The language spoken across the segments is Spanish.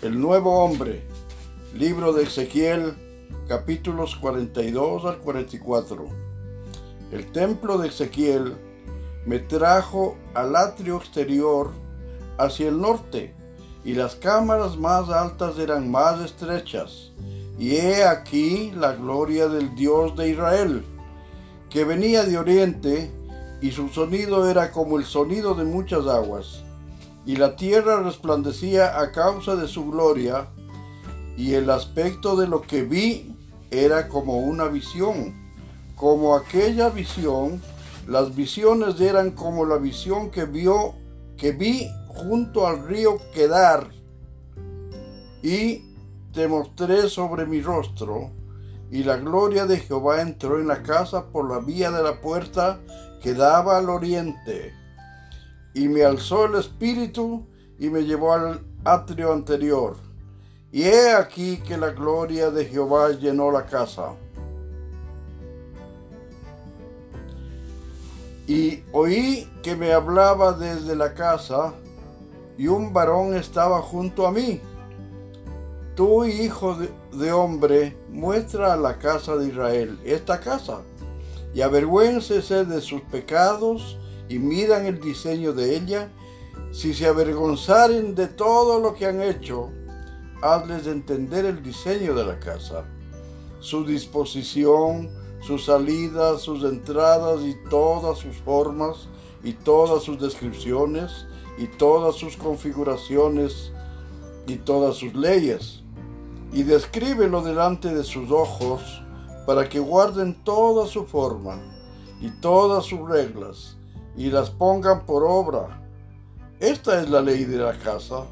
El nuevo hombre, libro de Ezequiel, capítulos 42 al 44. El templo de Ezequiel me trajo al atrio exterior hacia el norte, y las cámaras más altas eran más estrechas. Y he aquí la gloria del Dios de Israel, que venía de oriente, y su sonido era como el sonido de muchas aguas y la tierra resplandecía a causa de su gloria, y el aspecto de lo que vi era como una visión, como aquella visión, las visiones eran como la visión que vio que vi junto al río Quedar, y te mostré sobre mi rostro, y la gloria de Jehová entró en la casa por la vía de la puerta que daba al oriente y me alzó el espíritu y me llevó al atrio anterior. Y he aquí que la gloria de Jehová llenó la casa. Y oí que me hablaba desde la casa, y un varón estaba junto a mí. Tú, hijo de, hombre, muestra a la casa de Israel esta casa, y avergüéncese de sus pecados, y miran el diseño de ella, si se avergonzaren de todo lo que han hecho, hazles entender el diseño de la casa, su disposición, sus salidas, sus entradas y todas sus formas y todas sus descripciones y todas sus configuraciones y todas sus leyes. Y descríbelo delante de sus ojos para que guarden toda su forma y todas sus reglas y las pongan por obra. Esta es la ley de la casa.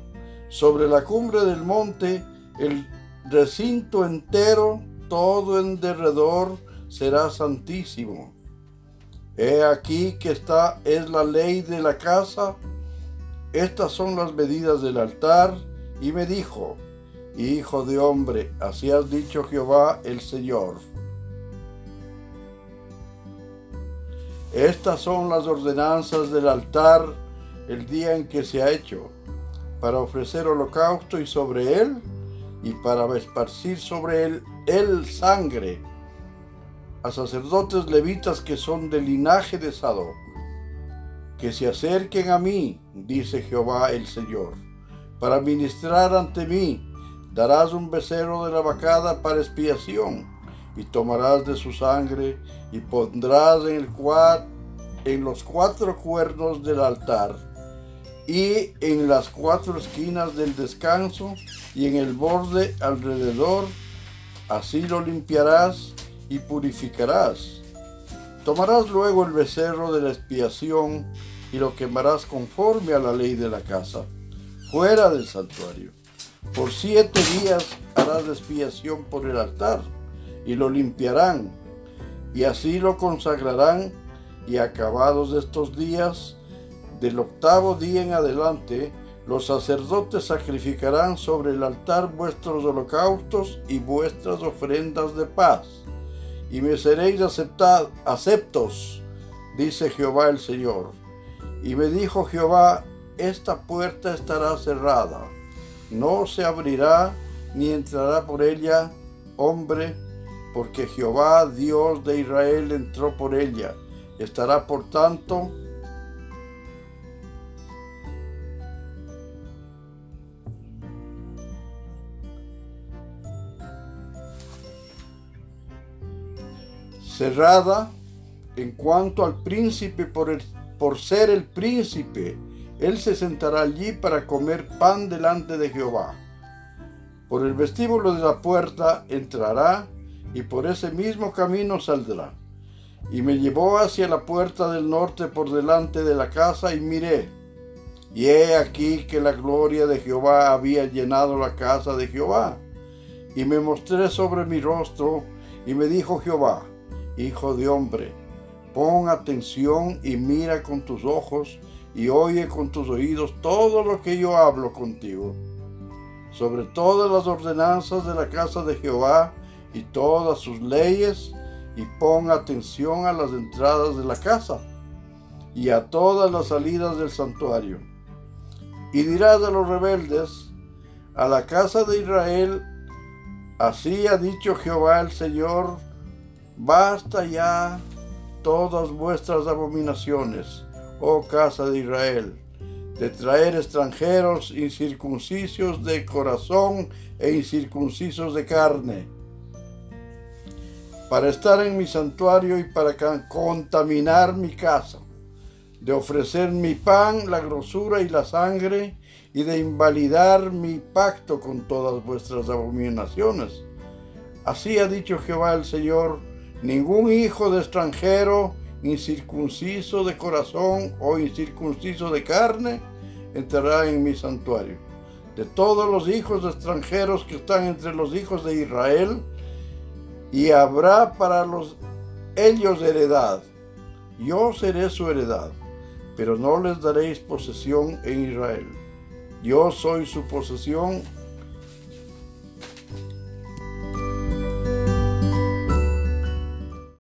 Sobre la cumbre del monte, el recinto entero, todo en derredor, será santísimo. He aquí que esta es la ley de la casa. Estas son las medidas del altar. Y me dijo, Hijo de hombre, así has dicho Jehová el Señor. Estas son las ordenanzas del altar el día en que se ha hecho, para ofrecer holocausto y sobre él, y para esparcir sobre él el sangre, a sacerdotes levitas que son del linaje de Sadoc, que se acerquen a mí, dice Jehová el Señor, para ministrar ante mí, darás un becerro de la vacada para expiación y tomarás de su sangre y pondrás en, el en los cuatro cuernos del altar y en las cuatro esquinas del descanso y en el borde alrededor, así lo limpiarás y purificarás. Tomarás luego el becerro de la expiación y lo quemarás conforme a la ley de la casa, fuera del santuario. Por siete días harás expiación por el altar y lo limpiarán, y así lo consagrarán, y acabados estos días, del octavo día en adelante, los sacerdotes sacrificarán sobre el altar vuestros holocaustos y vuestras ofrendas de paz, y me seréis aceptad, aceptos, dice Jehová el Señor. Y me dijo Jehová, esta puerta estará cerrada, no se abrirá ni entrará por ella hombre porque Jehová Dios de Israel entró por ella. Estará por tanto cerrada en cuanto al príncipe por, el, por ser el príncipe. Él se sentará allí para comer pan delante de Jehová. Por el vestíbulo de la puerta entrará y por ese mismo camino saldrá. Y me llevó hacia la puerta del norte por delante de la casa y miré. Y he aquí que la gloria de Jehová había llenado la casa de Jehová. Y me mostré sobre mi rostro y me dijo Jehová, Hijo de hombre, pon atención y mira con tus ojos y oye con tus oídos todo lo que yo hablo contigo. Sobre todas las ordenanzas de la casa de Jehová y todas sus leyes y pon atención a las entradas de la casa y a todas las salidas del santuario. Y dirás a los rebeldes, a la casa de Israel, así ha dicho Jehová el Señor, basta ya todas vuestras abominaciones, oh casa de Israel, de traer extranjeros incircuncisos de corazón e incircuncisos de carne, para estar en mi santuario y para contaminar mi casa, de ofrecer mi pan, la grosura y la sangre, y de invalidar mi pacto con todas vuestras abominaciones. Así ha dicho Jehová el Señor, ningún hijo de extranjero, incircunciso de corazón o incircunciso de carne, entrará en mi santuario. De todos los hijos extranjeros que están entre los hijos de Israel, y habrá para los ellos heredad. Yo seré su heredad, pero no les daréis posesión en Israel. Yo soy su posesión